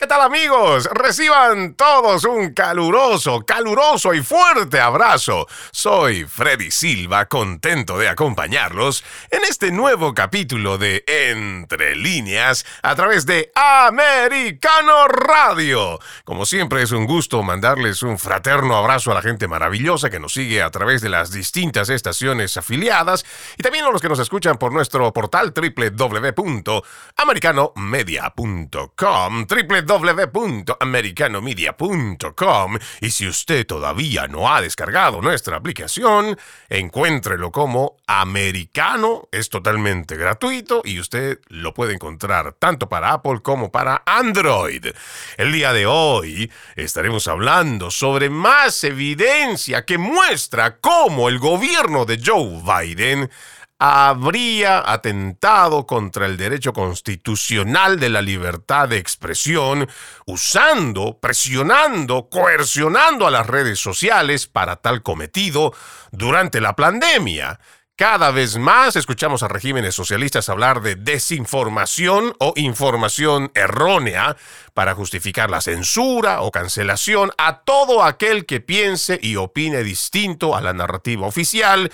¿Qué tal amigos? Reciban todos un caluroso, caluroso y fuerte abrazo. Soy Freddy Silva, contento de acompañarlos en este nuevo capítulo de Entre líneas a través de Americano Radio. Como siempre es un gusto mandarles un fraterno abrazo a la gente maravillosa que nos sigue a través de las distintas estaciones afiliadas y también a los que nos escuchan por nuestro portal www.americanomedia.com www.americanomedia.com y si usted todavía no ha descargado nuestra aplicación, encuéntrelo como Americano, es totalmente gratuito y usted lo puede encontrar tanto para Apple como para Android. El día de hoy estaremos hablando sobre más evidencia que muestra cómo el gobierno de Joe Biden habría atentado contra el derecho constitucional de la libertad de expresión, usando, presionando, coercionando a las redes sociales para tal cometido durante la pandemia. Cada vez más escuchamos a regímenes socialistas hablar de desinformación o información errónea para justificar la censura o cancelación a todo aquel que piense y opine distinto a la narrativa oficial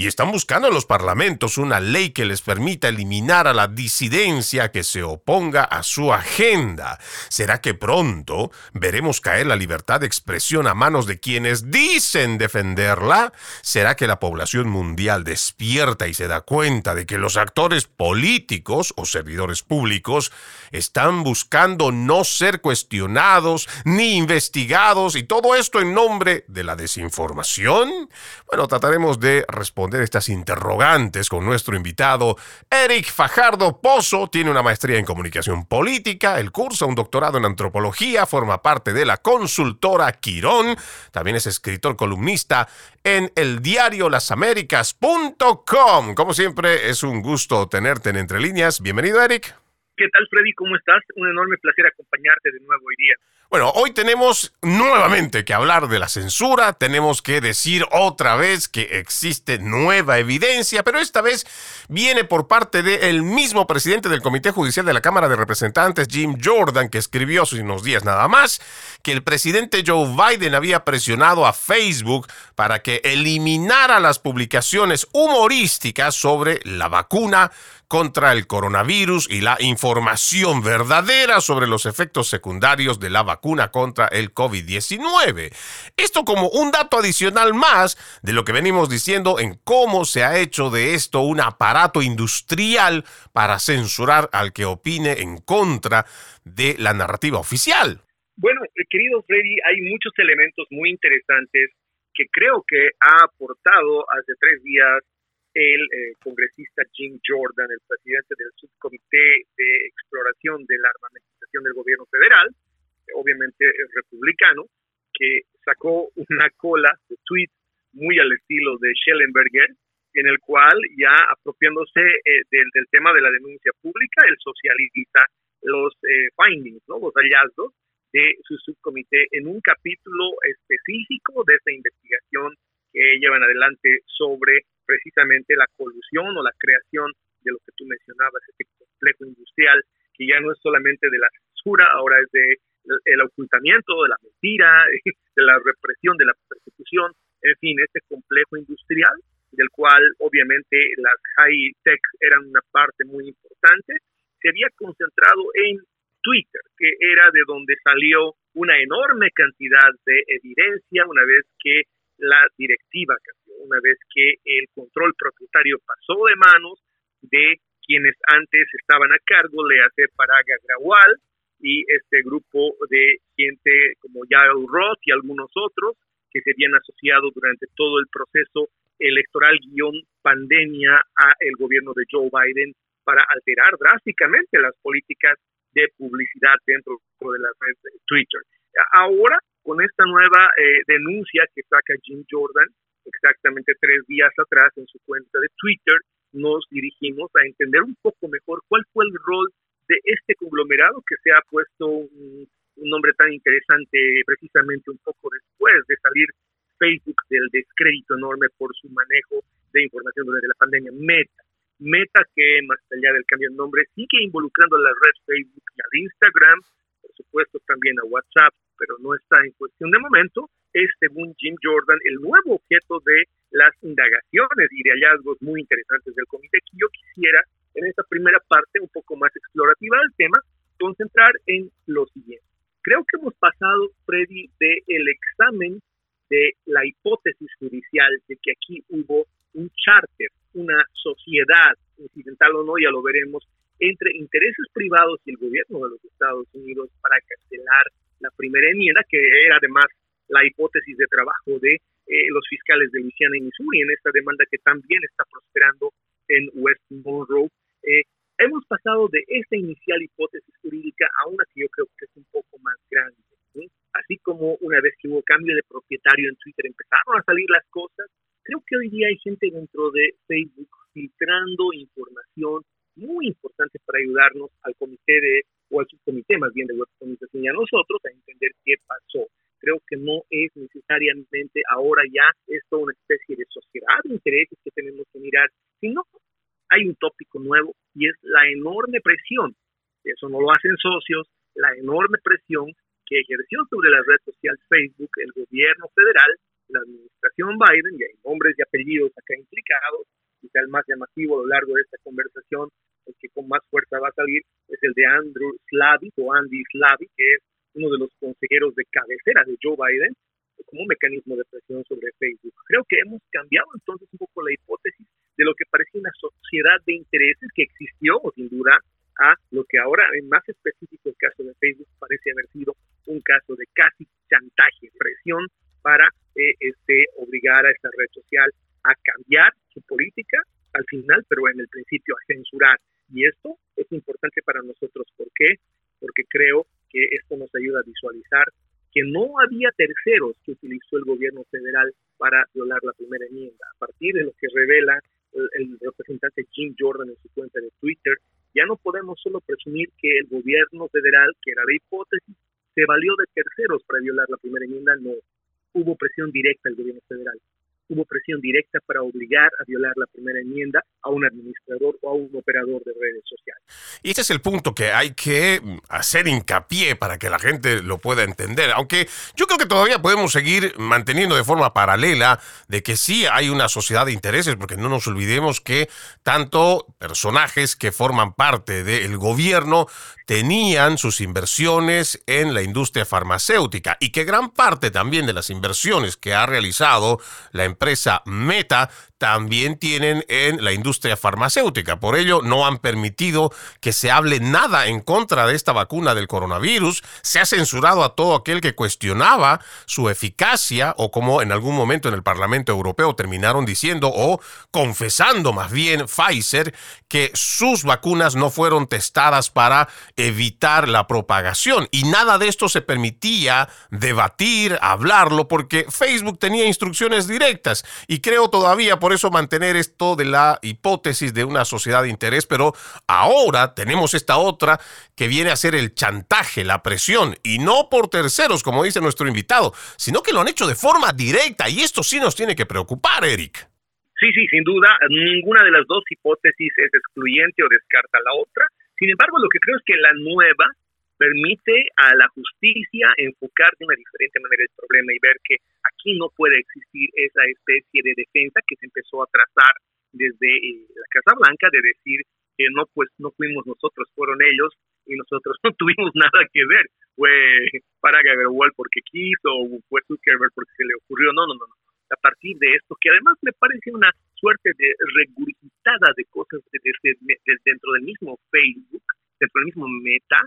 y están buscando en los parlamentos una ley que les permita eliminar a la disidencia que se oponga a su agenda. ¿Será que pronto veremos caer la libertad de expresión a manos de quienes dicen defenderla? ¿Será que la población mundial despierta y se da cuenta de que los actores políticos o servidores públicos están buscando no ser cuestionados ni investigados y todo esto en nombre de la desinformación? Bueno, trataremos de responder estas interrogantes con nuestro invitado Eric Fajardo Pozo. Tiene una maestría en comunicación política, el curso un doctorado en antropología, forma parte de la consultora Quirón. También es escritor columnista en el diario lasaméricas.com. Como siempre, es un gusto tenerte en Entre Líneas. Bienvenido, Eric. ¿Qué tal, Freddy? ¿Cómo estás? Un enorme placer acompañarte de nuevo hoy día. Bueno, hoy tenemos nuevamente que hablar de la censura, tenemos que decir otra vez que existe nueva evidencia, pero esta vez viene por parte del mismo presidente del Comité Judicial de la Cámara de Representantes, Jim Jordan, que escribió hace unos días nada más que el presidente Joe Biden había presionado a Facebook para que eliminara las publicaciones humorísticas sobre la vacuna contra el coronavirus y la información verdadera sobre los efectos secundarios de la vacuna contra el COVID-19. Esto como un dato adicional más de lo que venimos diciendo en cómo se ha hecho de esto un aparato industrial para censurar al que opine en contra de la narrativa oficial. Bueno, eh, querido Freddy, hay muchos elementos muy interesantes que creo que ha aportado hace tres días el eh, congresista Jim Jordan, el presidente del subcomité de exploración de la armamentización del gobierno federal, obviamente republicano, que sacó una cola de tweets muy al estilo de Schellenberger, en el cual ya apropiándose eh, del, tema de la denuncia pública, él socializa los eh, findings, ¿no? los hallazgos de su subcomité en un capítulo específico de esta investigación que llevan adelante sobre precisamente la colusión o la creación de lo que tú mencionabas, este complejo industrial que ya no es solamente de la censura, ahora es de el ocultamiento, de la mentira, de la represión, de la persecución, en fin, este complejo industrial del cual obviamente las high tech eran una parte muy importante, se había concentrado en Twitter, que era de donde salió una enorme cantidad de evidencia una vez que la directiva cambió, una vez que el control propietario pasó de manos de quienes antes estaban a cargo, le hace Paraga Grawal y este grupo de gente como Yael Roth y algunos otros que se habían asociado durante todo el proceso electoral guion pandemia a el gobierno de Joe Biden para alterar drásticamente las políticas de publicidad dentro de la red de Twitter. Ahora con esta nueva eh, denuncia que saca Jim Jordan, exactamente tres días atrás en su cuenta de Twitter, nos dirigimos a entender un poco mejor cuál fue el rol de este conglomerado que se ha puesto un, nombre tan interesante precisamente un poco después de salir Facebook del descrédito enorme por su manejo de información durante la pandemia. Meta, Meta que más allá del cambio de nombre sigue involucrando a la red Facebook y al Instagram supuesto también a WhatsApp, pero no está en cuestión de momento, es según Jim Jordan el nuevo objeto de las indagaciones y de hallazgos muy interesantes del comité que yo quisiera en esta primera parte un poco más explorativa del tema concentrar en lo siguiente. Creo que hemos pasado, Freddy, del el examen de la hipótesis judicial de que aquí hubo un charter, una sociedad, incidental o no, ya lo veremos, entre intereses privados y el gobierno de los Estados Unidos para cancelar la primera enmienda, que era además la hipótesis de trabajo de eh, los fiscales de Luisiana y Missouri en esta demanda que también está prosperando en West Monroe. Eh, hemos pasado de esta inicial hipótesis jurídica a una que yo creo que es un poco más grande. Así como una vez que hubo cambio de propietario en Twitter empezaron a salir las cosas, creo que hoy día hay gente dentro de Facebook filtrando información muy importante para ayudarnos al comité de, o al subcomité más bien de web y a nosotros a entender qué pasó. Creo que no es necesariamente ahora ya esto una especie de sociedad de intereses que tenemos que mirar, sino hay un tópico nuevo y es la enorme presión, eso no lo hacen socios, la enorme presión que ejerció sobre la red social Facebook el gobierno federal, la administración Biden, y hay nombres y apellidos acá implicados, quizá el más llamativo a lo largo de esta conversación, el que con más fuerza va a salir, es el de Andrew Slavik o Andy Slavik, que es uno de los consejeros de cabecera de Joe Biden, como un mecanismo de presión sobre Facebook. Creo que hemos cambiado entonces un poco la hipótesis de lo que parecía una sociedad de intereses que existió, sin duda, a lo que ahora, en más específico el caso de Facebook, parece haber sido un caso de casi chantaje, presión para eh, este, obligar a esta red social a cambiar su política al final, pero en el principio a censurar. Y esto es importante para nosotros. ¿Por qué? Porque creo que esto nos ayuda a visualizar que no había terceros que utilizó el gobierno federal para violar la primera enmienda. A partir de lo que revela el, representante Jim Jordan en su cuenta de Twitter, ya no podemos solo presumir que el gobierno federal, que era de hipótesis, se valió de terceros para violar la primera enmienda, no. Hubo presión directa del gobierno federal hubo presión directa para obligar a violar la primera enmienda a un administrador o a un operador de redes sociales. Y ese es el punto que hay que hacer hincapié para que la gente lo pueda entender. Aunque yo creo que todavía podemos seguir manteniendo de forma paralela de que sí hay una sociedad de intereses, porque no nos olvidemos que tanto personajes que forman parte del gobierno tenían sus inversiones en la industria farmacéutica y que gran parte también de las inversiones que ha realizado la empresa Meta también tienen en la industria farmacéutica. Por ello, no han permitido que se hable nada en contra de esta vacuna del coronavirus. Se ha censurado a todo aquel que cuestionaba su eficacia o como en algún momento en el Parlamento Europeo terminaron diciendo o confesando más bien Pfizer que sus vacunas no fueron testadas para evitar la propagación. Y nada de esto se permitía debatir, hablarlo, porque Facebook tenía instrucciones directas. Y creo todavía, por eso mantener esto de la hipótesis de una sociedad de interés, pero ahora tenemos esta otra que viene a ser el chantaje, la presión, y no por terceros, como dice nuestro invitado, sino que lo han hecho de forma directa, y esto sí nos tiene que preocupar, Eric. Sí, sí, sin duda, ninguna de las dos hipótesis es excluyente o descarta la otra. Sin embargo, lo que creo es que la nueva permite a la justicia enfocar de una diferente manera el problema y ver que aquí no puede existir esa especie de defensa que se empezó a trazar desde eh, la Casa Blanca de decir que no pues no fuimos nosotros, fueron ellos y nosotros no tuvimos nada que ver. Fue para Gabriel porque quiso fue Zuckerberg porque se le ocurrió. No, no, no, no. A partir de esto, que además me parece una suerte de regurgitada de cosas desde, dentro del mismo Facebook, dentro del mismo Meta,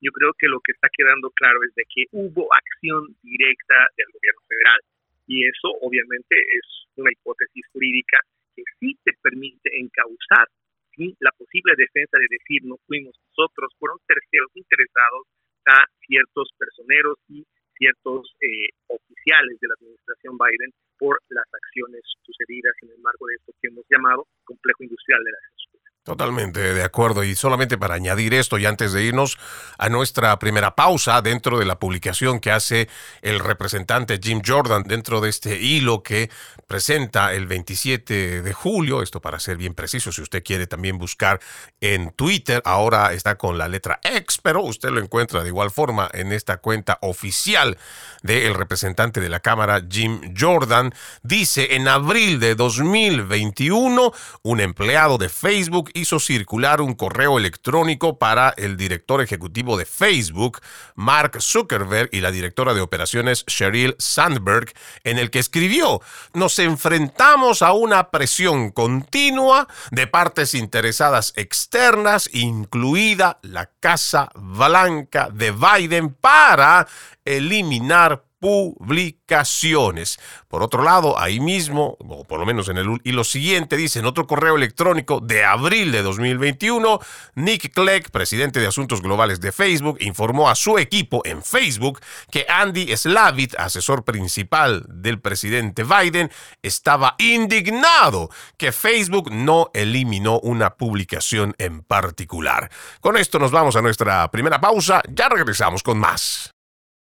yo creo que lo que está quedando claro es de que hubo acción directa del gobierno federal y eso obviamente es una hipótesis jurídica que sí te permite encauzar la posible defensa de decir no fuimos nosotros, fueron terceros interesados a ciertos personeros y ciertos eh, oficiales de la administración Biden por las acciones sucedidas en el marco de esto que hemos llamado complejo industrial de la. Totalmente de acuerdo. Y solamente para añadir esto y antes de irnos a nuestra primera pausa dentro de la publicación que hace el representante Jim Jordan dentro de este hilo que presenta el 27 de julio, esto para ser bien preciso, si usted quiere también buscar en Twitter, ahora está con la letra X, pero usted lo encuentra de igual forma en esta cuenta oficial del representante de la Cámara, Jim Jordan, dice en abril de 2021, un empleado de Facebook hizo circular un correo electrónico para el director ejecutivo de Facebook, Mark Zuckerberg, y la directora de operaciones, Sheryl Sandberg, en el que escribió, nos enfrentamos a una presión continua de partes interesadas externas, incluida la Casa Blanca de Biden, para eliminar publicaciones. Por otro lado, ahí mismo, o por lo menos en el hilo siguiente, dice en otro correo electrónico de abril de 2021, Nick Clegg, presidente de Asuntos Globales de Facebook, informó a su equipo en Facebook que Andy Slavitt, asesor principal del presidente Biden, estaba indignado que Facebook no eliminó una publicación en particular. Con esto nos vamos a nuestra primera pausa, ya regresamos con más.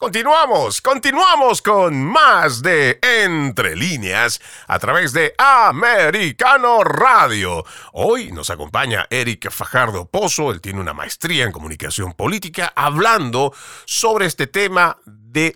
Continuamos, continuamos con más de Entre líneas a través de Americano Radio. Hoy nos acompaña Eric Fajardo Pozo, él tiene una maestría en comunicación política, hablando sobre este tema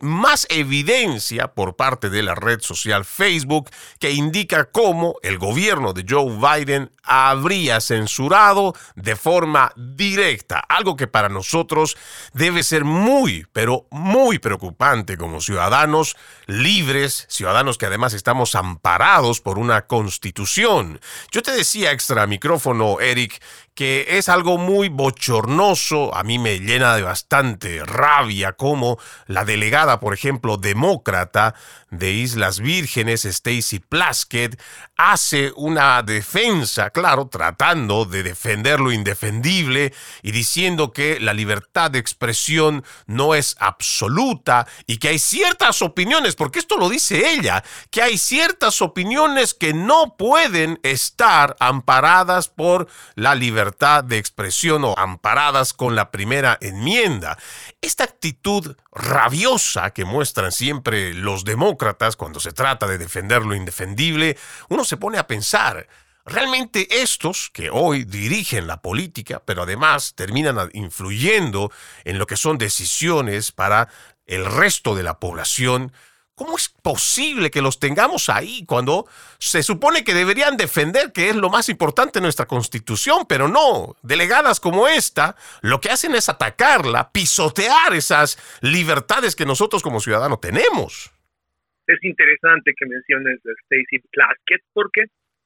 más evidencia por parte de la red social Facebook que indica cómo el gobierno de Joe Biden habría censurado de forma directa, algo que para nosotros debe ser muy, pero muy preocupante como ciudadanos libres, ciudadanos que además estamos amparados por una constitución. Yo te decía extra micrófono, Eric, que es algo muy bochornoso, a mí me llena de bastante rabia como la delegada, por ejemplo, demócrata de Islas Vírgenes, Stacy Plaskett, hace una defensa, claro, tratando de defender lo indefendible y diciendo que la libertad de expresión no es absoluta y que hay ciertas opiniones, porque esto lo dice ella, que hay ciertas opiniones que no pueden estar amparadas por la libertad libertad de expresión o amparadas con la primera enmienda. Esta actitud rabiosa que muestran siempre los demócratas cuando se trata de defender lo indefendible, uno se pone a pensar, Realmente estos que hoy dirigen la política, pero además terminan influyendo en lo que son decisiones para el resto de la población, ¿Cómo es posible que los tengamos ahí cuando se supone que deberían defender que es lo más importante en nuestra constitución? Pero no, delegadas como esta, lo que hacen es atacarla, pisotear esas libertades que nosotros como ciudadanos tenemos. Es interesante que menciones a Stacy Plaskett porque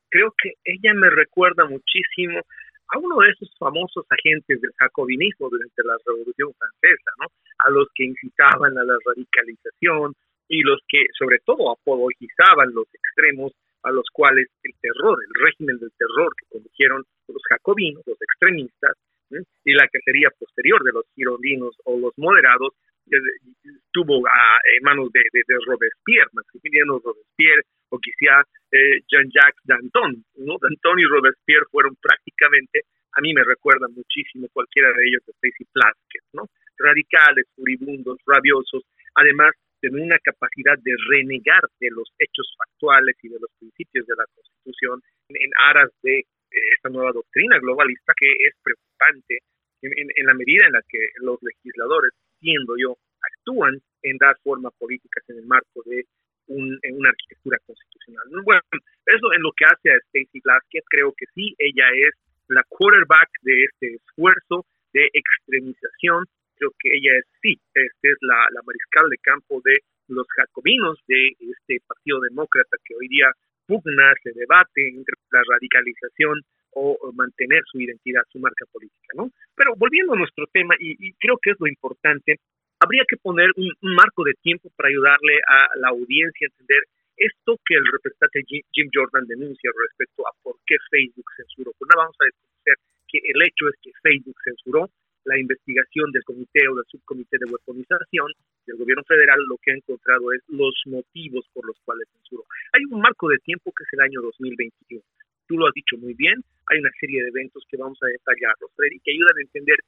creo que ella me recuerda muchísimo a uno de esos famosos agentes del jacobinismo durante la Revolución Francesa, ¿no? A los que incitaban a la radicalización, y los que sobre todo apologizaban los extremos a los cuales el terror, el régimen del terror que condujeron los jacobinos, los extremistas, y la que sería posterior de los girondinos o los moderados, estuvo a manos de, de, de Robespierre, Maximiliano Robespierre o quizá eh, Jean-Jacques Danton. ¿no? Danton y Robespierre fueron prácticamente, a mí me recuerdan muchísimo cualquiera de ellos de Stacy Plaskett, ¿no? radicales, furibundos, rabiosos, además tener una capacidad de renegar de los hechos factuales y de los principios de la Constitución en, aras de eh, esta nueva doctrina globalista que es preocupante en, la medida en la que los legisladores, siendo yo, actúan en dar forma políticas en el marco de una arquitectura constitucional. Bueno, eso en lo que hace a Stacey Blaskett, creo que sí, ella es la quarterback de este esfuerzo de extremización creo que ella es, sí, este es la, mariscal de campo de los jacobinos de este Partido Demócrata que hoy día pugna, se debate entre la radicalización o, mantener su identidad, su marca política, ¿no? Pero volviendo a nuestro tema, y, creo que es lo importante, habría que poner un, marco de tiempo para ayudarle a la audiencia a entender esto que el representante Jim Jordan denuncia respecto a por qué Facebook censuró. Pues nada, vamos a desconocer que el hecho es que Facebook censuró la investigación del comité o del subcomité de weaponización del gobierno federal lo que ha encontrado es los motivos por los cuales censuró. Hay un marco de tiempo que es el año 2021. Tú lo has dicho muy bien, hay una serie de eventos que vamos a detallarlos, Freddy, que ayudan a entender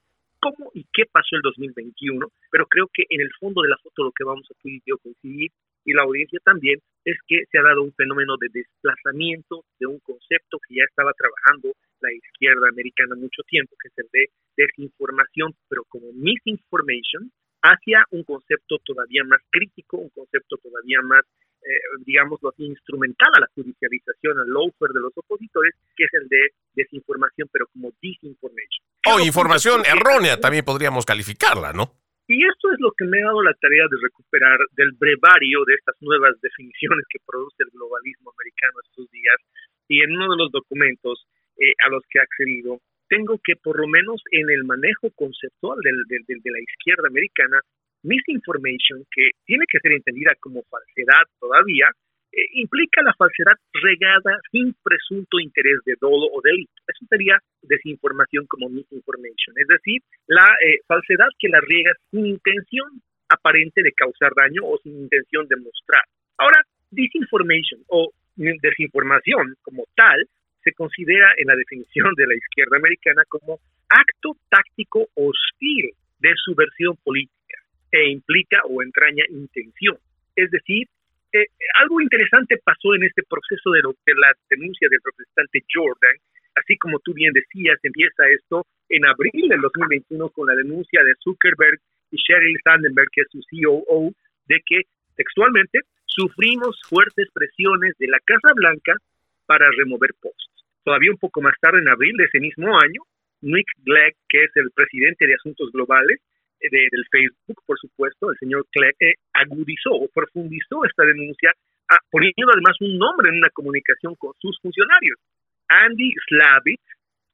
cómo y qué pasó el 2021, pero creo que en el fondo de la foto lo que vamos a coincidir y la audiencia también es que se ha dado un fenómeno de desplazamiento de un concepto que ya estaba trabajando la izquierda americana mucho tiempo, que es el de desinformación, pero como misinformation, hacia un concepto todavía más crítico, un concepto todavía más, eh, digamos, instrumental a la judicialización, al lawfare de los opositores, que es el de desinformación, pero como disinformation. O información errónea también podríamos calificarla, ¿no? Y esto es lo que me ha dado la tarea de recuperar del brevario de estas nuevas definiciones que produce el globalismo americano estos días. Y en uno de los documentos eh, a los que he accedido, tengo que por lo menos en el manejo conceptual del, de la izquierda americana, misinformation, que tiene que ser entendida como falsedad todavía, eh, implica la falsedad regada sin presunto interés de dolo o delito. Eso sería desinformación como misinformation, es decir, la eh, falsedad que la riega sin intención aparente de causar daño o sin intención de mostrar. Ahora, disinformation o desinformación como tal se considera en la definición de la izquierda americana como acto táctico hostil de subversión política e implica o entraña intención. Es decir, eh, algo interesante pasó en este proceso de, la denuncia del representante Jordan, así como tú bien decías, empieza esto en abril del 2021 con la denuncia de Zuckerberg y Sheryl Sandberg, que es su COO, de que textualmente sufrimos fuertes presiones de la Casa Blanca para remover posts. Todavía un poco más tarde, en abril de ese mismo año, Nick Clegg, que es el presidente de Asuntos Globales, del Facebook, por supuesto, el señor Clegg, eh, agudizó o profundizó esta denuncia, ah, poniendo además un nombre en una comunicación con sus funcionarios. Andy Slavitz,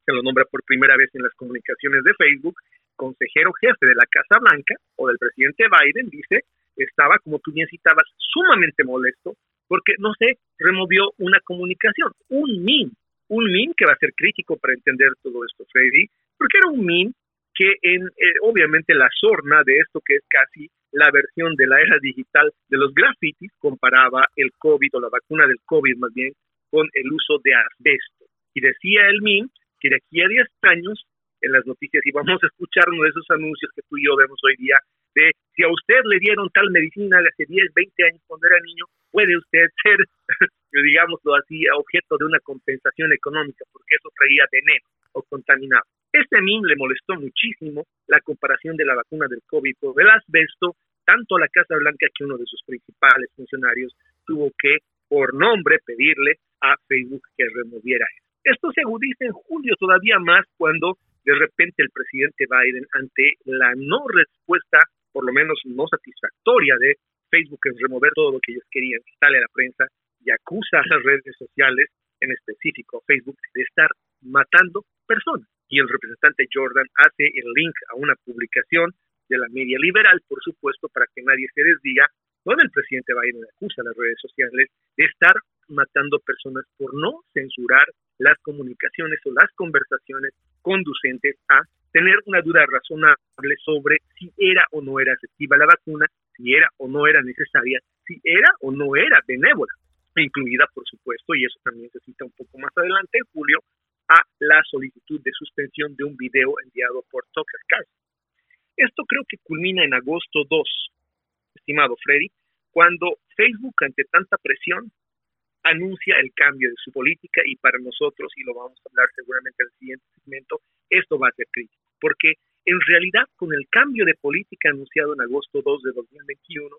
se lo nombra por primera vez en las comunicaciones de Facebook, consejero jefe de la Casa Blanca o del presidente Biden, dice, estaba, como tú bien citabas, sumamente molesto porque no se removió una comunicación, un meme, un meme que va a ser crítico para entender todo esto, Freddy, porque era un meme que en eh, obviamente la sorna de esto que es casi la versión de la era digital de los grafitis comparaba el COVID o la vacuna del COVID más bien con el uso de asbesto. Y decía el MIN que de aquí a 10 años en las noticias y vamos a escuchar uno de esos anuncios que tú y yo vemos hoy día de si a usted le dieron tal medicina hace 10, 20 años cuando era niño, puede usted ser, digámoslo así, objeto de una compensación económica porque eso traía veneno o contaminado. Este MIM le molestó muchísimo la comparación de la vacuna del COVID con el asbesto, tanto a la Casa Blanca que uno de sus principales funcionarios tuvo que, por nombre, pedirle a Facebook que removiera eso. Esto se agudiza en julio todavía más cuando de repente el presidente Biden, ante la no respuesta, por lo menos no satisfactoria de Facebook en remover todo lo que ellos querían, sale a la prensa y acusa a las redes sociales, en específico Facebook, de estar matando personas. Y el representante Jordan hace el link a una publicación de la media liberal, por supuesto, para que nadie se desdiga, donde el presidente Biden acusa a las redes sociales de estar matando personas por no censurar las comunicaciones o las conversaciones conducentes a tener una duda razonable sobre si era o no era efectiva la vacuna, si era o no era necesaria, si era o no era benévola, incluida, por supuesto, y eso también se cita un poco más adelante, en julio, a la solicitud de suspensión de un video enviado por Tucker Carlson. Esto creo que culmina en agosto 2, estimado Freddy, cuando Facebook, ante tanta presión, anuncia el cambio de su política y para nosotros, y lo vamos a hablar seguramente en el siguiente segmento, esto va a ser crítico, porque en realidad con el cambio de política anunciado en agosto 2 de 2021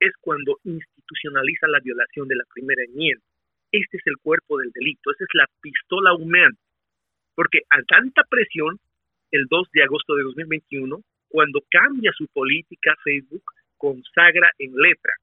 es cuando institucionaliza la violación de la primera enmienda este es el cuerpo del delito, esa es la pistola humana. Porque a tanta presión, el 2 de agosto de 2021, cuando cambia su política, Facebook consagra en letra,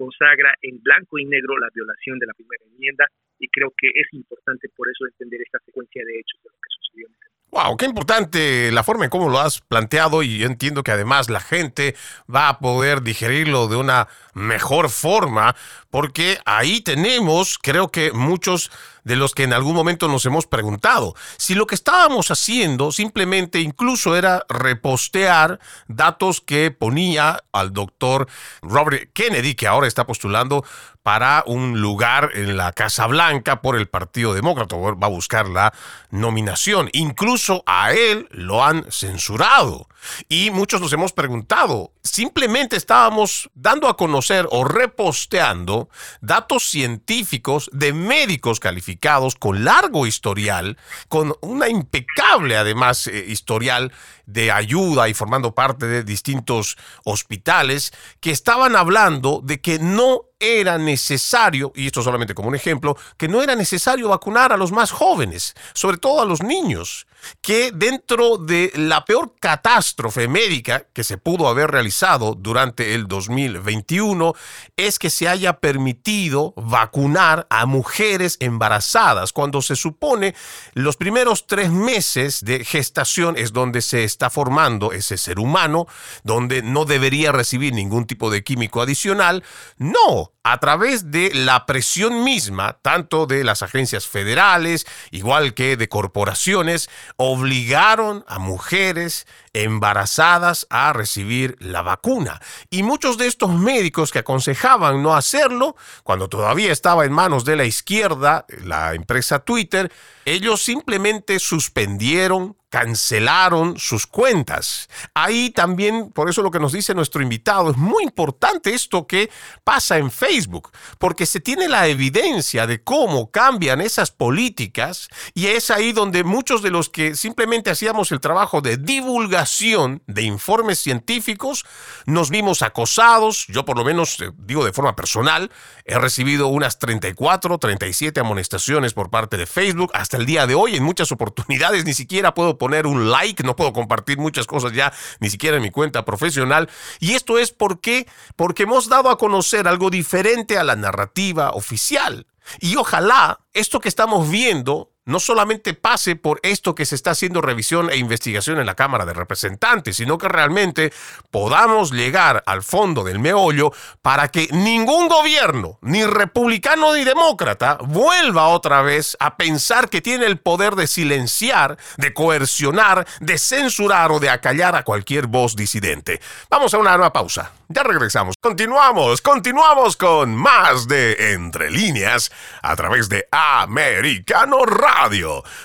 consagra en blanco y negro la violación de la primera enmienda y creo que es importante por eso entender esta secuencia de hechos de lo que sucedió en ese Wow, qué importante la forma en cómo lo has planteado y entiendo que además la gente va a poder digerirlo de una mejor forma porque ahí tenemos, creo que muchos de los que en algún momento nos hemos preguntado si lo que estábamos haciendo simplemente incluso era repostear datos que ponía al doctor Robert Kennedy, que ahora está postulando para un lugar en la Casa Blanca por el Partido Demócrata, va a buscar la nominación. Incluso a él lo han censurado. Y muchos nos hemos preguntado, simplemente estábamos dando a conocer o reposteando datos científicos de médicos calificados con largo historial, con una impecable además eh, historial de ayuda y formando parte de distintos hospitales que estaban hablando de que no era necesario, y esto solamente como un ejemplo, que no era necesario vacunar a los más jóvenes, sobre todo a los niños, que dentro de la peor catástrofe médica que se pudo haber realizado durante el 2021 es que se haya permitido vacunar a mujeres embarazadas cuando se supone los primeros tres meses de gestación es donde se está formando ese ser humano, donde no debería recibir ningún tipo de químico adicional. No, a través de la presión misma, tanto de las agencias federales, igual que de corporaciones, obligaron a mujeres embarazadas a recibir la vacuna. Y muchos de estos médicos que aconsejaban no hacerlo, cuando todavía estaba en manos de la izquierda, la empresa Twitter, ellos simplemente suspendieron, cancelaron sus cuentas. Ahí también, por eso lo que nos dice nuestro invitado, es muy importante esto que pasa en Facebook, porque se tiene la evidencia de cómo cambian esas políticas y es ahí donde muchos de los que simplemente hacíamos el trabajo de divulgación de informes científicos, nos vimos acosados, yo por lo menos eh, digo de forma personal, he recibido unas 34, 37 amonestaciones por parte de Facebook hasta el día de hoy, en muchas oportunidades ni siquiera puedo poner un like, no puedo compartir muchas cosas ya, ni siquiera en mi cuenta profesional. Y esto es porque, porque hemos dado a conocer algo diferente a la narrativa oficial. Y ojalá esto que estamos viendo no solamente pase por esto que se está haciendo revisión e investigación en la Cámara de Representantes, sino que realmente podamos llegar al fondo del meollo para que ningún gobierno, ni republicano ni demócrata, vuelva otra vez a pensar que tiene el poder de silenciar, de coercionar, de censurar o de acallar a cualquier voz disidente. Vamos a una nueva pausa. Ya regresamos. Continuamos, continuamos con más de Entre líneas a través de Americano Radio.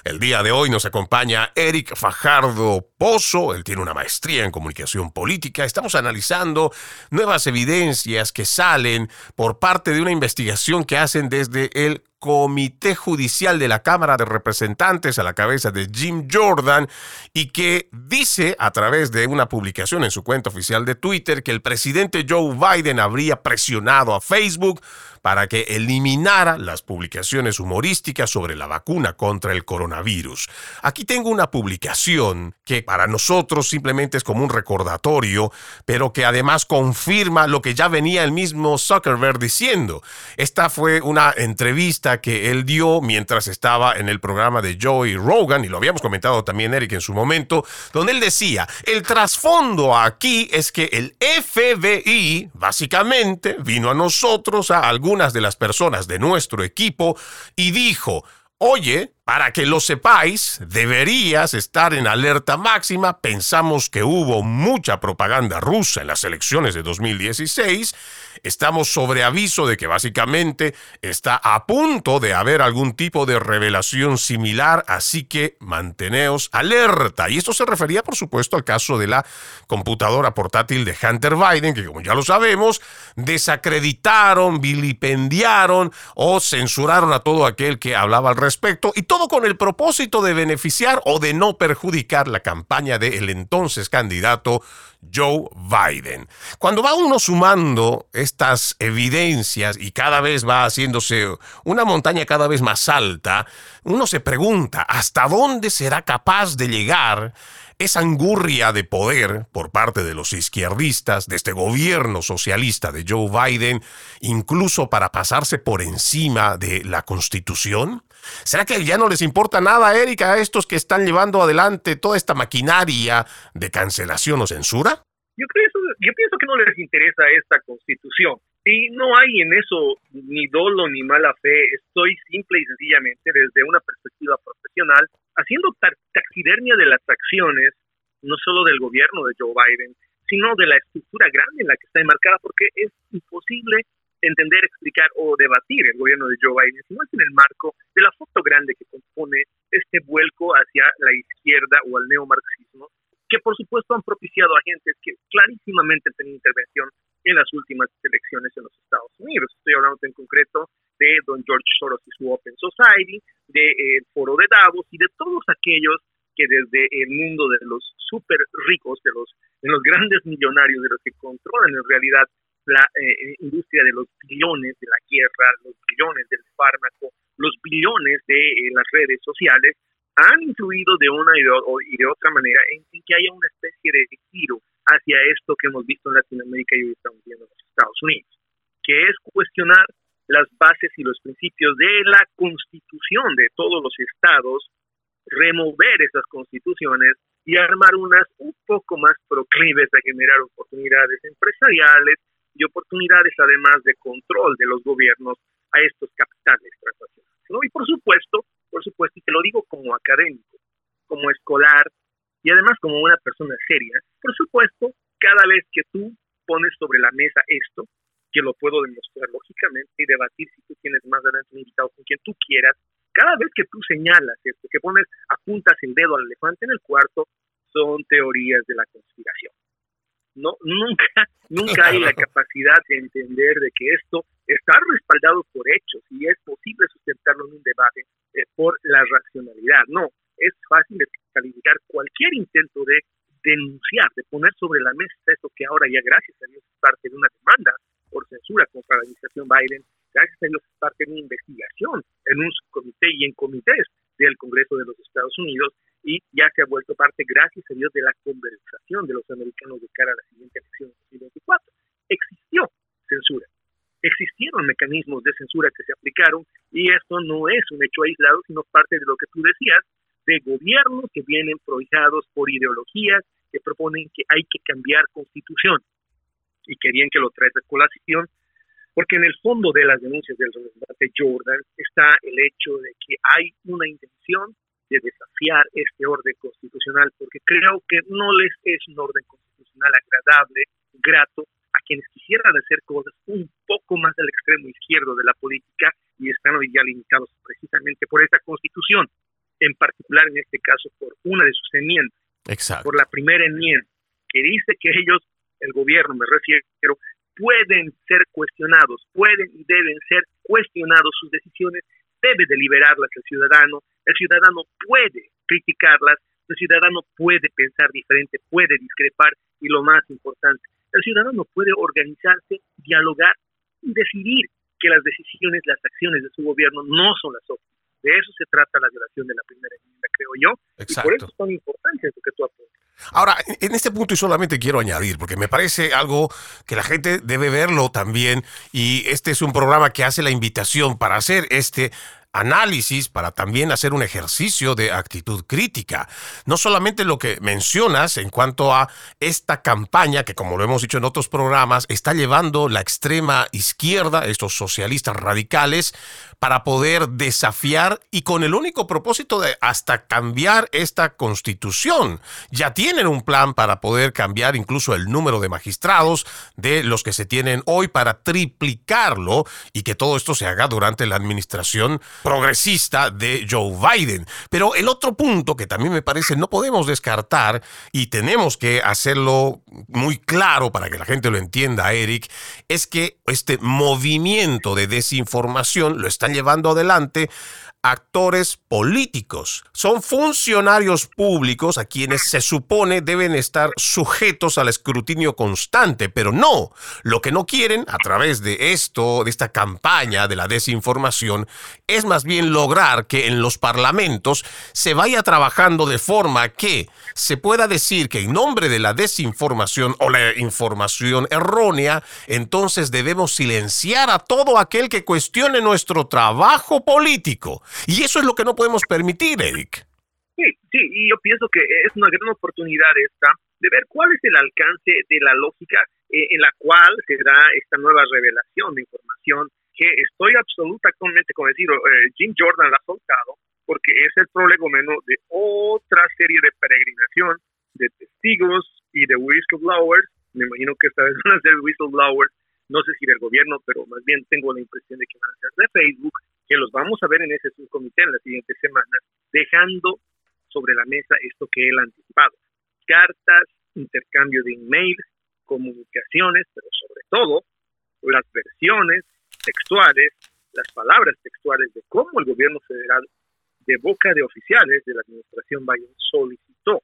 El día de hoy nos acompaña Eric Fajardo Pozo. Él tiene una maestría en comunicación política. Estamos analizando nuevas evidencias que salen por parte de una investigación que hacen desde el Comité Judicial de la Cámara de Representantes a la cabeza de Jim Jordan y que dice a través de una publicación en su cuenta oficial de Twitter que el presidente Joe Biden habría presionado a Facebook para que eliminara las publicaciones humorísticas sobre la vacuna contra el coronavirus. Aquí tengo una publicación que para nosotros simplemente es como un recordatorio, pero que además confirma lo que ya venía el mismo Zuckerberg diciendo. Esta fue una entrevista que él dio mientras estaba en el programa de Joey Rogan, y lo habíamos comentado también Eric en su momento, donde él decía, el trasfondo aquí es que el FBI básicamente vino a nosotros, a algún de las personas de nuestro equipo y dijo, oye, para que lo sepáis, deberías estar en alerta máxima. Pensamos que hubo mucha propaganda rusa en las elecciones de 2016 estamos sobre aviso de que básicamente está a punto de haber algún tipo de revelación similar, así que manteneos alerta. Y esto se refería, por supuesto, al caso de la computadora portátil de Hunter Biden, que como ya lo sabemos, desacreditaron, vilipendiaron o censuraron a todo aquel que hablaba al respecto, y todo con el propósito de beneficiar o de no perjudicar la campaña del entonces candidato Joe Biden. Cuando va uno sumando estas evidencias y cada vez va haciéndose una montaña cada vez más alta, uno se pregunta hasta dónde será capaz de llegar esa angurria de poder por parte de los izquierdistas, de este gobierno socialista de Joe Biden, incluso para pasarse por encima de la Constitución? ¿Será que ya no les importa nada, Erika, a estos que están llevando adelante toda esta maquinaria de cancelación o censura? Yo, yo pienso que no les interesa esta constitución. Y no hay en eso ni dolo ni mala fe. Estoy simple y sencillamente desde una perspectiva profesional haciendo taxidermia de las acciones, no solo del gobierno de Joe Biden, sino de la estructura grande en la que está enmarcada, porque es imposible entender, explicar o debatir el gobierno de Joe Biden, si no es en el marco de la foto grande que compone este vuelco hacia la izquierda o al neomarxismo, que por supuesto han propiciado agentes que clarísimamente han tenido intervención en las últimas elecciones en los Estados Unidos. Estoy hablando en concreto de don George Soros y su Open Society, del de, eh, Foro de Davos y de todos aquellos que desde el mundo de los súper ricos, de los, de los grandes millonarios, de los que controlan en realidad la eh, industria de los billones de la guerra, los billones del fármaco, los billones de eh, las redes sociales, han influido de una y de, otra manera en, que haya una especie de giro hacia esto que hemos visto en Latinoamérica y hoy estamos viendo en los Estados Unidos, que es cuestionar las bases y los principios de la constitución de todos los estados, remover esas constituciones y armar unas un poco más proclives a generar oportunidades empresariales y oportunidades además de control de los gobiernos a estos capitales transnacionales. ¿no? Y por supuesto, por supuesto, y te lo digo como académico, como escolar y además como una persona seria, por supuesto, cada vez que tú pones sobre la mesa esto, que lo puedo demostrar lógicamente y debatir si tú tienes más adelante un invitado con quien tú quieras, cada vez que tú señalas esto, que pones, apuntas el dedo al elefante en el cuarto, son teorías de la conspiración no nunca nunca hay la capacidad de entender de que esto está respaldado por hechos y es posible sustentarlo en un debate eh, por la racionalidad. No, es fácil calificar cualquier intento de denunciar, de poner sobre la mesa esto que ahora ya gracias a Dios es parte de una demanda por censura contra la administración Biden, gracias a Dios es parte de una investigación en un subcomité y en comités del Congreso de los Estados Unidos y ya se ha vuelto parte, gracias a Dios, de la conversación de los americanos de cara a la siguiente elección de 2024. Existió censura, existieron mecanismos de censura que se aplicaron y esto no es un hecho aislado, sino parte de lo que tú decías, de gobiernos que vienen prohijados por ideologías que proponen que hay que cambiar constitución y querían que lo traes a colación, porque en el fondo de las denuncias del de Jordan está el hecho de que hay una intención de desafiar este orden constitucional, porque creo que no les es un orden constitucional agradable, grato, a quienes quisieran hacer cosas un poco más al extremo izquierdo de la política y están hoy ya limitados precisamente por esa constitución, en particular en este caso por una de sus enmiendas, por la primera enmienda, que dice que ellos, el gobierno me refiero, pueden ser cuestionados, pueden y deben ser cuestionados sus decisiones debe deliberarlas el ciudadano, el ciudadano puede criticarlas, el ciudadano puede pensar diferente, puede discrepar y lo más importante, el ciudadano puede organizarse, dialogar y decidir que las decisiones, las acciones de su gobierno no son las óptimas. De eso se trata la violación de la primera enmienda, creo yo. Y por eso son importantes lo que tú apuntas. Ahora, en este punto y solamente quiero añadir, porque me parece algo que la gente debe verlo también, y este es un programa que hace la invitación para hacer este análisis, para también hacer un ejercicio de actitud crítica. No solamente lo que mencionas en cuanto a esta campaña que, como lo hemos dicho en otros programas, está llevando la extrema izquierda, estos socialistas radicales, para poder desafiar y con el único propósito de hasta cambiar esta constitución. Ya tienen un plan para poder cambiar incluso el número de magistrados de los que se tienen hoy para triplicarlo y que todo esto se haga durante la administración progresista de Joe Biden. Pero el otro punto que también me parece no podemos descartar y tenemos que hacerlo muy claro para que la gente lo entienda, Eric, es que este movimiento de desinformación lo llevando adelante actores políticos. Son funcionarios públicos a quienes se supone deben estar sujetos al escrutinio constante, pero no. Lo que no quieren a través de esto, de esta campaña de la desinformación, es más bien lograr que en los parlamentos se vaya trabajando de forma que se pueda decir que en nombre de la desinformación o la información errónea, entonces debemos silenciar a todo aquel que cuestione nuestro trabajo político. Y eso es lo que no podemos permitir, Eric. Sí, sí, y yo pienso que es una gran oportunidad esta de ver cuál es el alcance de la lógica eh, en la cual se da esta nueva revelación de información que estoy absolutamente convencido, eh, Jim Jordan la ha soltado porque es el prolegomeno de otra serie de peregrinación de testigos y de whistleblowers, me imagino que esta vez van a ser whistleblowers, no sé si del gobierno, pero más bien tengo la impresión de que van a ser de Facebook, que los vamos a ver en ese subcomité en las siguientes semanas, dejando sobre la mesa esto que él ha anticipado. Cartas, intercambio de emails, comunicaciones, pero sobre todo las versiones textuales, las palabras textuales de cómo el gobierno federal, de boca de oficiales de la administración Biden, solicitó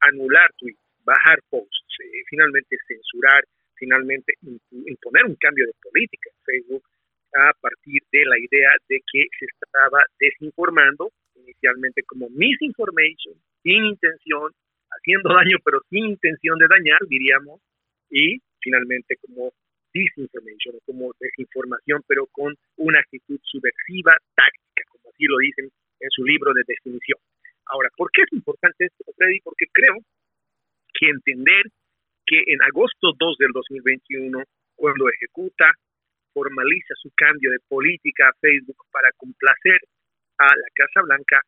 anular tweets, bajar posts, eh, finalmente censurar, finalmente imponer un cambio de política en Facebook a partir de la idea de que se estaba desinformando, inicialmente como misinformation, sin intención, haciendo daño pero sin intención de dañar, diríamos, y finalmente como disinformation, como desinformación, pero con una actitud subversiva, táctica, como así lo dicen en su libro de definición. Ahora, ¿por qué es importante esto, Freddy? Porque creo que entender que en agosto 2 del 2021, cuando ejecuta formaliza su cambio de política a Facebook para complacer a la Casa Blanca,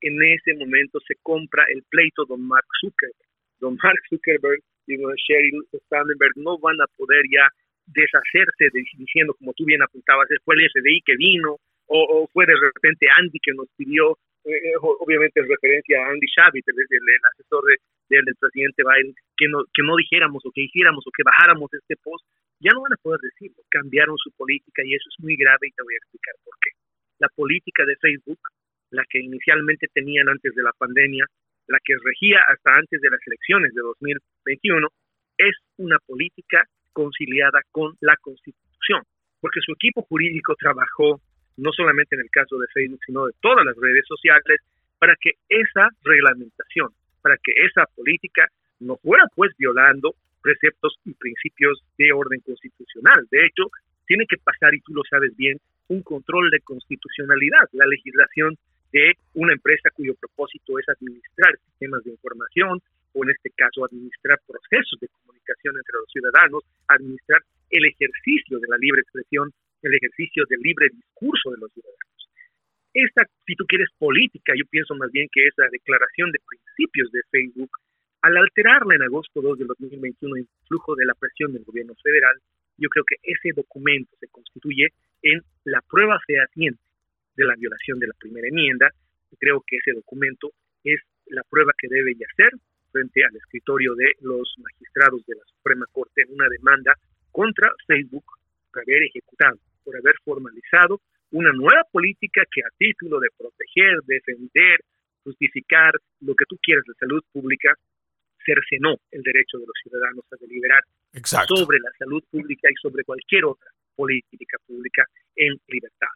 en ese momento se compra el pleito don Mark Zuckerberg. Don Mark Zuckerberg y don Sheryl Sandberg no van a poder ya deshacerse de, diciendo, como tú bien apuntabas, fue el SDI que vino, o, fue de repente Andy que nos pidió, eh, obviamente en referencia a Andy Shavit, el, el, asesor de, del presidente Biden, que no, que no dijéramos o que hiciéramos o que bajáramos este post, ya no van a poder decirlo. Cambiaron su política y eso es muy grave y te voy a explicar por qué. La política de Facebook, la que inicialmente tenían antes de la pandemia, la que regía hasta antes de las elecciones de 2021, es una política conciliada con la Constitución, porque su equipo jurídico trabajó no solamente en el caso de Facebook, sino de todas las redes sociales, para que esa reglamentación, para que esa política no fuera pues violando preceptos y principios de orden constitucional. De hecho, tiene que pasar, y tú lo sabes bien, un control de constitucionalidad, la legislación de una empresa cuyo propósito es administrar sistemas de información, o en este caso administrar procesos de comunicación entre los ciudadanos, administrar el ejercicio de la libre expresión, el ejercicio del libre discurso de los ciudadanos. Esta, si tú quieres, política, yo pienso más bien que es la declaración de principios de Facebook al alterarla en agosto 2 del 2021 en flujo de la presión del gobierno federal, yo creo que ese documento se constituye en la prueba fehaciente de la violación de la primera enmienda. Y creo que ese documento es la prueba que debe yacer frente al escritorio de los magistrados de la Suprema Corte en una demanda contra Facebook por haber ejecutado, por haber formalizado una nueva política que a título de proteger, defender, justificar lo que tú quieras de salud pública, cercenó el derecho de los ciudadanos a deliberar sobre la salud pública y sobre cualquier otra política pública en libertad.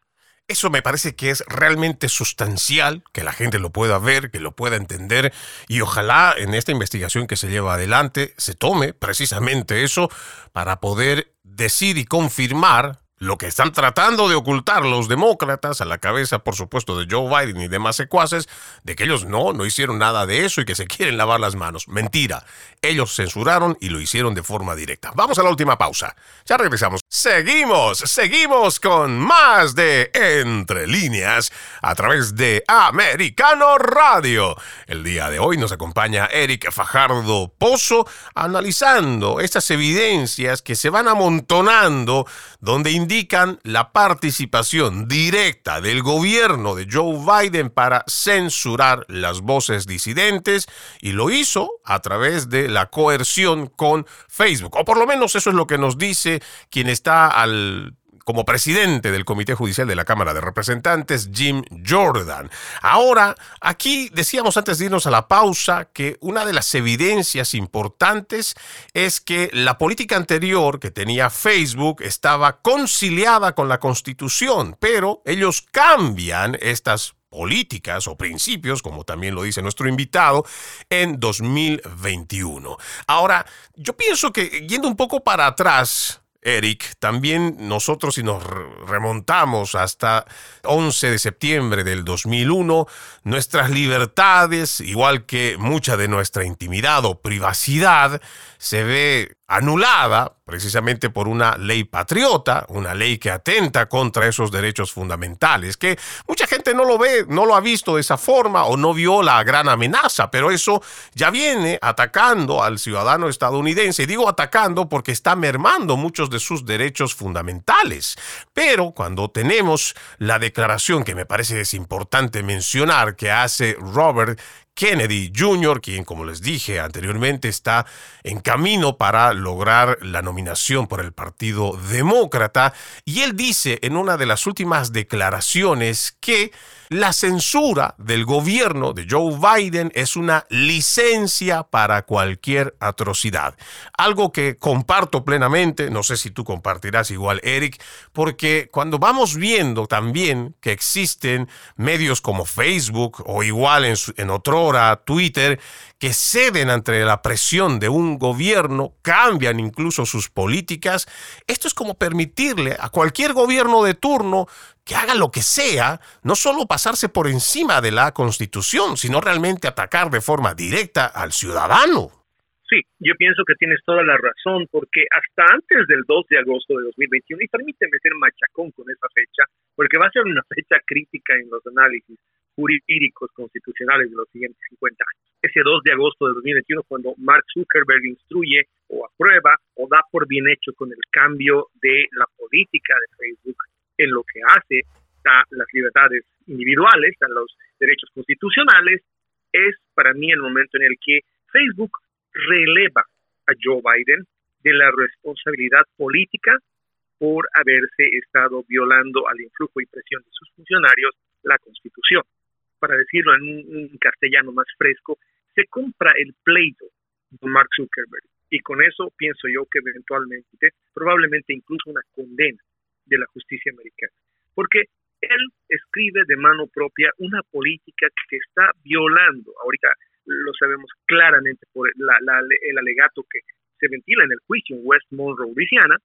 Eso me parece que es realmente sustancial, que la gente lo pueda ver, que lo pueda entender y ojalá en esta investigación que se lleva adelante se tome precisamente eso para poder decir y confirmar lo que están tratando de ocultar los demócratas, a la cabeza, por supuesto, de Joe Biden y demás secuaces, de que ellos no, no hicieron nada de eso y que se quieren lavar las manos. Mentira. Ellos censuraron y lo hicieron de forma directa. Vamos a la última pausa. Ya regresamos. Seguimos, seguimos con más de Entre líneas a través de Americano Radio. El día de hoy nos acompaña Eric Fajardo Pozo analizando estas evidencias que se van amontonando donde indican la participación directa del gobierno de Joe Biden para censurar las voces disidentes y lo hizo a través de la coerción con Facebook. O por lo menos eso es lo que nos dice quien está al como presidente del Comité Judicial de la Cámara de Representantes, Jim Jordan. Ahora, aquí decíamos antes de irnos a la pausa que una de las evidencias importantes es que la política anterior que tenía Facebook estaba conciliada con la Constitución, pero ellos cambian estas políticas o principios, como también lo dice nuestro invitado, en 2021. Ahora, yo pienso que yendo un poco para atrás, Eric, también nosotros si nos remontamos hasta 11 de septiembre del 2001, nuestras libertades, igual que mucha de nuestra intimidad o privacidad, se ve anulada precisamente por una ley patriota, una ley que atenta contra esos derechos fundamentales, que mucha gente no lo ve, no lo ha visto de esa forma o no vio la gran amenaza, pero eso ya viene atacando al ciudadano estadounidense. Y digo atacando porque está mermando muchos de sus derechos fundamentales. Pero cuando tenemos la declaración que me parece es importante mencionar que hace Robert Kennedy Jr., quien, como les dije anteriormente, está en camino para lograr la nominación por el Partido Demócrata. Y él dice en una de las últimas declaraciones que la censura del gobierno de Joe Biden es una licencia para cualquier atrocidad. Algo que comparto plenamente, no sé si tú compartirás igual, Eric, porque cuando vamos viendo también que existen medios como Facebook o igual en, en otrora Twitter, que ceden ante la presión de un gobierno, cambian incluso sus políticas, esto es como permitirle a cualquier gobierno de turno que haga lo que sea, no solo pasarse por encima de la Constitución, sino realmente atacar de forma directa al ciudadano. Sí, yo pienso que tienes toda la razón, porque hasta antes del 2 de agosto de 2021, y permíteme ser machacón con esa fecha, porque va a ser una fecha crítica en los análisis jurídicos constitucionales de los siguientes 50 años. Ese 2 de agosto de 2021, cuando Mark Zuckerberg instruye o aprueba o da por bien hecho con el cambio de la política de Facebook en lo que hace a las libertades individuales, a los derechos constitucionales, es para mí el momento en el que Facebook releva a Joe Biden de la responsabilidad política por haberse estado violando al influjo y presión de sus funcionarios la Constitución. Para decirlo en un, castellano más fresco, se compra el pleito de Mark Zuckerberg. Y con eso pienso yo que eventualmente, probablemente incluso una condena de la justicia americana, porque él escribe de mano propia una política que está violando, ahorita lo sabemos claramente por el alegato que se ventila en el juicio en West Monroe, Louisiana,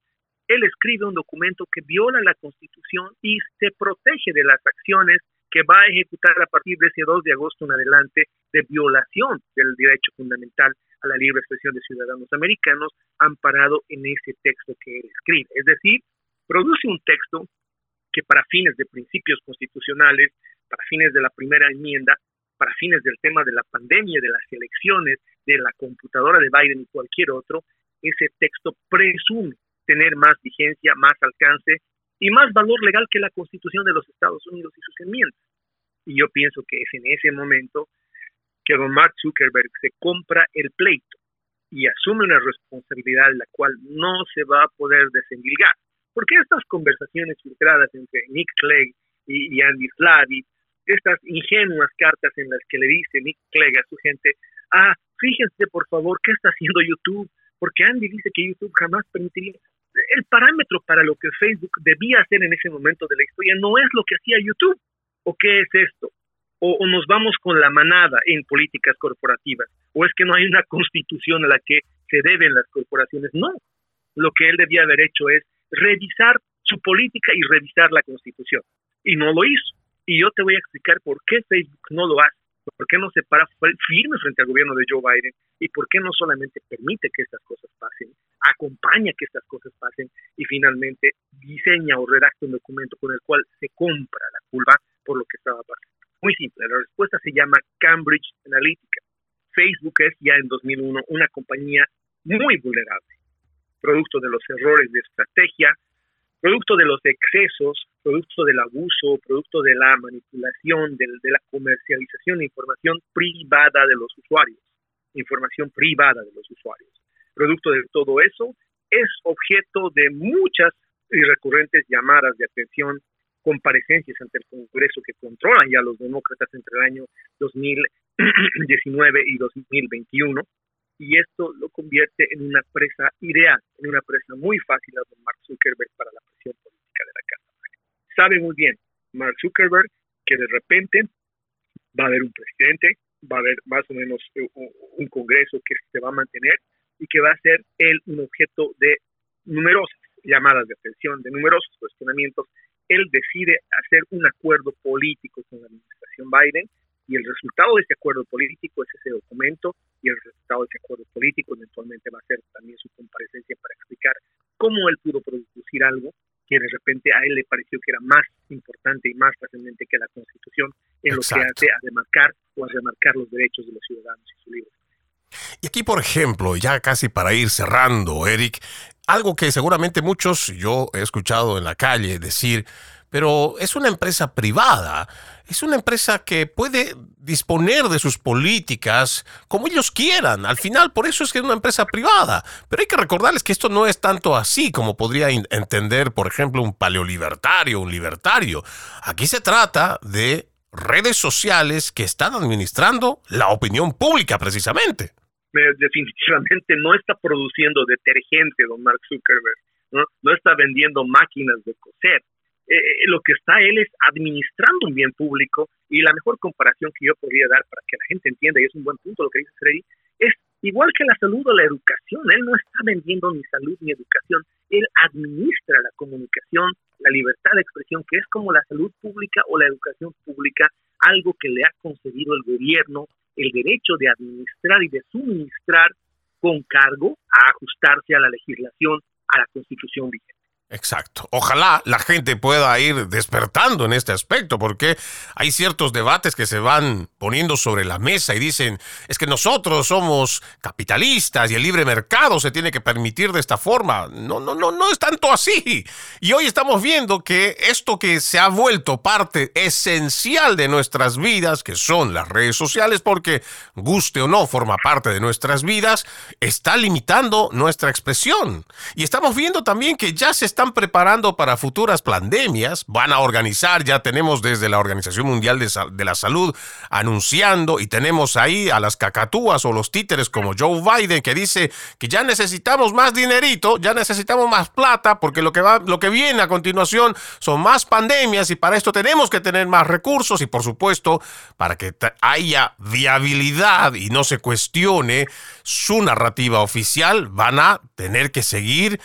él escribe un documento que viola la Constitución y se protege de las acciones que va a ejecutar a partir de ese 2 de agosto en adelante de violación del derecho fundamental a la libre expresión de ciudadanos americanos amparado en ese texto que él escribe. Es decir, produce un texto que para fines de principios constitucionales, para fines de la primera enmienda, para fines del tema de la pandemia, de las elecciones, de la computadora de Biden y cualquier otro, ese texto presume tener más vigencia, más alcance y más valor legal que la Constitución de los Estados Unidos y sus enmiendas. Y yo pienso que es en ese momento que don Mark Zuckerberg se compra el pleito y asume una responsabilidad la cual no se va a poder desendilgar. Porque estas conversaciones filtradas entre Nick Clegg y, Andy Slavi, estas ingenuas cartas en las que le dice Nick Clegg a su gente, ah, fíjense por favor qué está haciendo YouTube, porque Andy dice que YouTube jamás permitiría. El parámetro para lo que Facebook debía hacer en ese momento de la historia no es lo que hacía YouTube. ¿O qué es esto? O, nos vamos con la manada en políticas corporativas, o es que no hay una constitución a la que se deben las corporaciones. No, lo que él debía haber hecho es revisar su política y revisar la constitución. Y no lo hizo. Y yo te voy a explicar por qué Facebook no lo hace, por qué no se para firme frente al gobierno de Joe Biden y por qué no solamente permite que estas cosas pasen, acompaña que estas cosas pasen y finalmente diseña o redacta un documento con el cual se compra la culpa por lo que estaba pasando. Muy simple, la respuesta se llama Cambridge Analytica. Facebook es ya en 2001 una compañía muy vulnerable producto de los errores de estrategia, producto de los excesos, producto del abuso, producto de la manipulación, de, la comercialización de información privada de los usuarios, información privada de los usuarios. Producto de todo eso, es objeto de muchas y recurrentes llamadas de atención, comparecencias ante el Congreso que controlan ya los demócratas entre el año 2019 y 2021 y esto lo convierte en una presa ideal, en una presa muy fácil a Mark Zuckerberg para la presión política de la Casa Sabe muy bien Mark Zuckerberg que de repente va a haber un presidente, va a haber más o menos eh, un Congreso que se va a mantener y que va a ser él un objeto de numerosas llamadas de atención, de numerosos cuestionamientos. Él decide hacer un acuerdo político con la administración Biden y el resultado de ese acuerdo político es ese documento y el resultado de ese acuerdo político eventualmente va a ser también su comparecencia para explicar cómo él pudo producir algo que de repente a él le pareció que era más importante y más trascendente que la Constitución en lo que hace a demarcar o a remarcar los derechos de los ciudadanos y su libertad. Y aquí, por ejemplo, ya casi para ir cerrando, Eric, algo que seguramente muchos yo he escuchado en la calle decir, pero es una empresa privada, es una empresa que puede disponer de sus políticas como ellos quieran. Al final, por eso es que es una empresa privada. Pero hay que recordarles que esto no es tanto así como podría entender, por ejemplo, un paleolibertario, un libertario. Aquí se trata de redes sociales que están administrando la opinión pública precisamente. Definitivamente no está produciendo detergente, don Mark Zuckerberg. No, no está vendiendo máquinas de coser eh, eh, lo que está él es administrando un bien público y la mejor comparación que yo podría dar para que la gente entienda, y es un buen punto lo que dice Freddy, es igual que la salud o la educación, él no está vendiendo ni salud ni educación, él administra la comunicación, la libertad de expresión, que es como la salud pública o la educación pública, algo que le ha concedido el gobierno, el derecho de administrar y de suministrar con cargo a ajustarse a la legislación, a la constitución vigente. Exacto. Ojalá la gente pueda ir despertando en este aspecto, porque hay ciertos debates que se van poniendo sobre la mesa y dicen, es que nosotros somos capitalistas y el libre mercado se tiene que permitir de esta forma. No, no, no, no es tanto así. Y hoy estamos viendo que esto que se ha vuelto parte esencial de nuestras vidas, que son las redes sociales, porque guste o no forma parte de nuestras vidas, está limitando nuestra expresión. Y estamos viendo también que ya se está están preparando para futuras pandemias, van a organizar, ya tenemos desde la Organización Mundial de, la Salud anunciando y tenemos ahí a las cacatúas o los títeres como Joe Biden que dice que ya necesitamos más dinerito, ya necesitamos más plata porque lo que va lo que viene a continuación son más pandemias y para esto tenemos que tener más recursos y por supuesto para que haya viabilidad y no se cuestione su narrativa oficial van a tener que seguir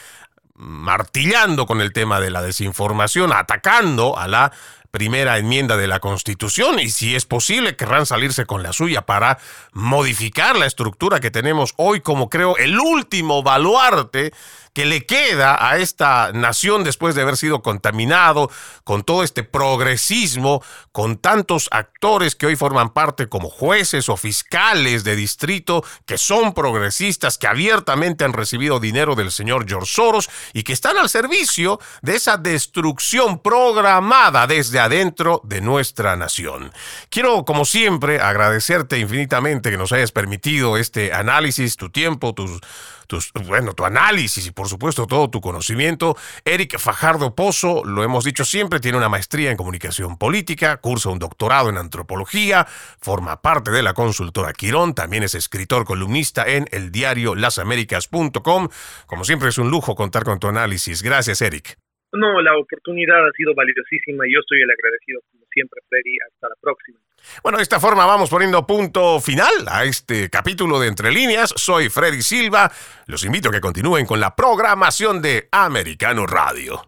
martillando con el tema de la desinformación, atacando a la primera enmienda de la Constitución y si es posible querrán salirse con la suya para modificar la estructura que tenemos hoy como creo el último baluarte que le queda a esta nación después de haber sido contaminado con todo este progresismo, con tantos actores que hoy forman parte como jueces o fiscales de distrito que son progresistas, que abiertamente han recibido dinero del señor George Soros y que están al servicio de esa destrucción programada desde adentro de nuestra nación. Quiero, como siempre, agradecerte infinitamente que nos hayas permitido este análisis, tu tiempo, tus bueno, tu análisis y por supuesto todo tu conocimiento. Eric Fajardo Pozo, lo hemos dicho siempre, tiene una maestría en comunicación política, cursa un doctorado en antropología, forma parte de la consultora Quirón, también es escritor columnista en el diario lasaméricas.com. Como siempre es un lujo contar con tu análisis. Gracias, Eric. No, la oportunidad ha sido valiosísima y yo estoy el agradecido siempre, Freddy. Hasta la próxima. Bueno, de esta forma vamos poniendo punto final a este capítulo de Entre Líneas. Soy Freddy Silva. Los invito a que continúen con la programación de Americano Radio.